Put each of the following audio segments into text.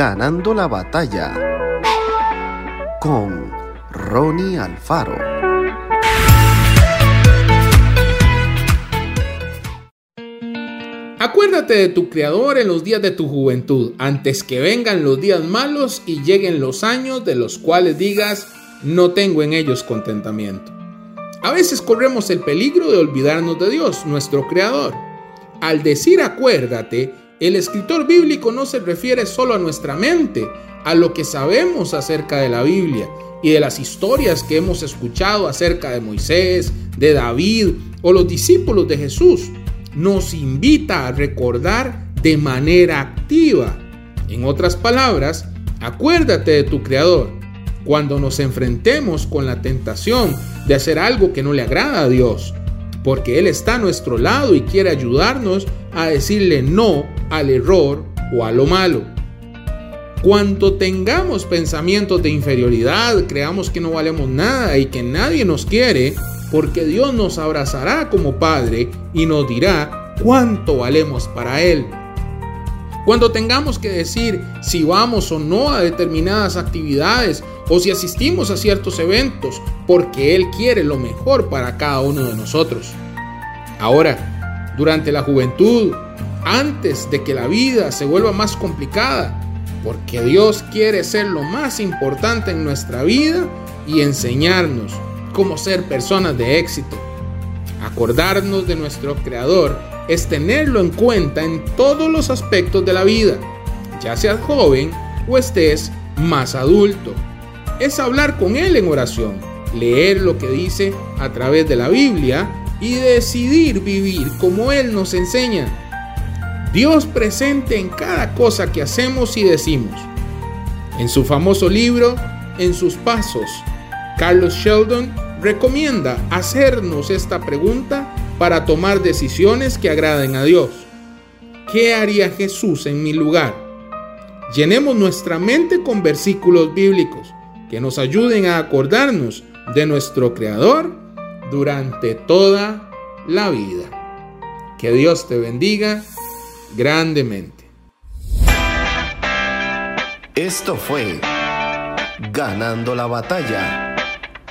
Ganando la batalla con Ronnie Alfaro. Acuérdate de tu Creador en los días de tu juventud, antes que vengan los días malos y lleguen los años de los cuales digas, no tengo en ellos contentamiento. A veces corremos el peligro de olvidarnos de Dios, nuestro Creador. Al decir acuérdate, el escritor bíblico no se refiere solo a nuestra mente, a lo que sabemos acerca de la Biblia y de las historias que hemos escuchado acerca de Moisés, de David o los discípulos de Jesús. Nos invita a recordar de manera activa. En otras palabras, acuérdate de tu Creador. Cuando nos enfrentemos con la tentación de hacer algo que no le agrada a Dios, porque Él está a nuestro lado y quiere ayudarnos a decirle no al error o a lo malo. Cuando tengamos pensamientos de inferioridad, creamos que no valemos nada y que nadie nos quiere, porque Dios nos abrazará como Padre y nos dirá cuánto valemos para Él. Cuando tengamos que decir si vamos o no a determinadas actividades o si asistimos a ciertos eventos, porque Él quiere lo mejor para cada uno de nosotros. Ahora, durante la juventud, antes de que la vida se vuelva más complicada, porque Dios quiere ser lo más importante en nuestra vida y enseñarnos cómo ser personas de éxito. Acordarnos de nuestro Creador es tenerlo en cuenta en todos los aspectos de la vida, ya seas joven o estés más adulto. Es hablar con Él en oración, leer lo que dice a través de la Biblia y decidir vivir como Él nos enseña. Dios presente en cada cosa que hacemos y decimos. En su famoso libro, En sus pasos, Carlos Sheldon recomienda hacernos esta pregunta para tomar decisiones que agraden a Dios. ¿Qué haría Jesús en mi lugar? Llenemos nuestra mente con versículos bíblicos que nos ayuden a acordarnos de nuestro Creador durante toda la vida. Que Dios te bendiga grandemente. Esto fue Ganando la batalla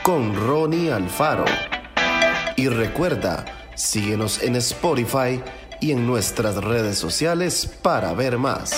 con Ronnie Alfaro. Y recuerda, síguenos en Spotify y en nuestras redes sociales para ver más.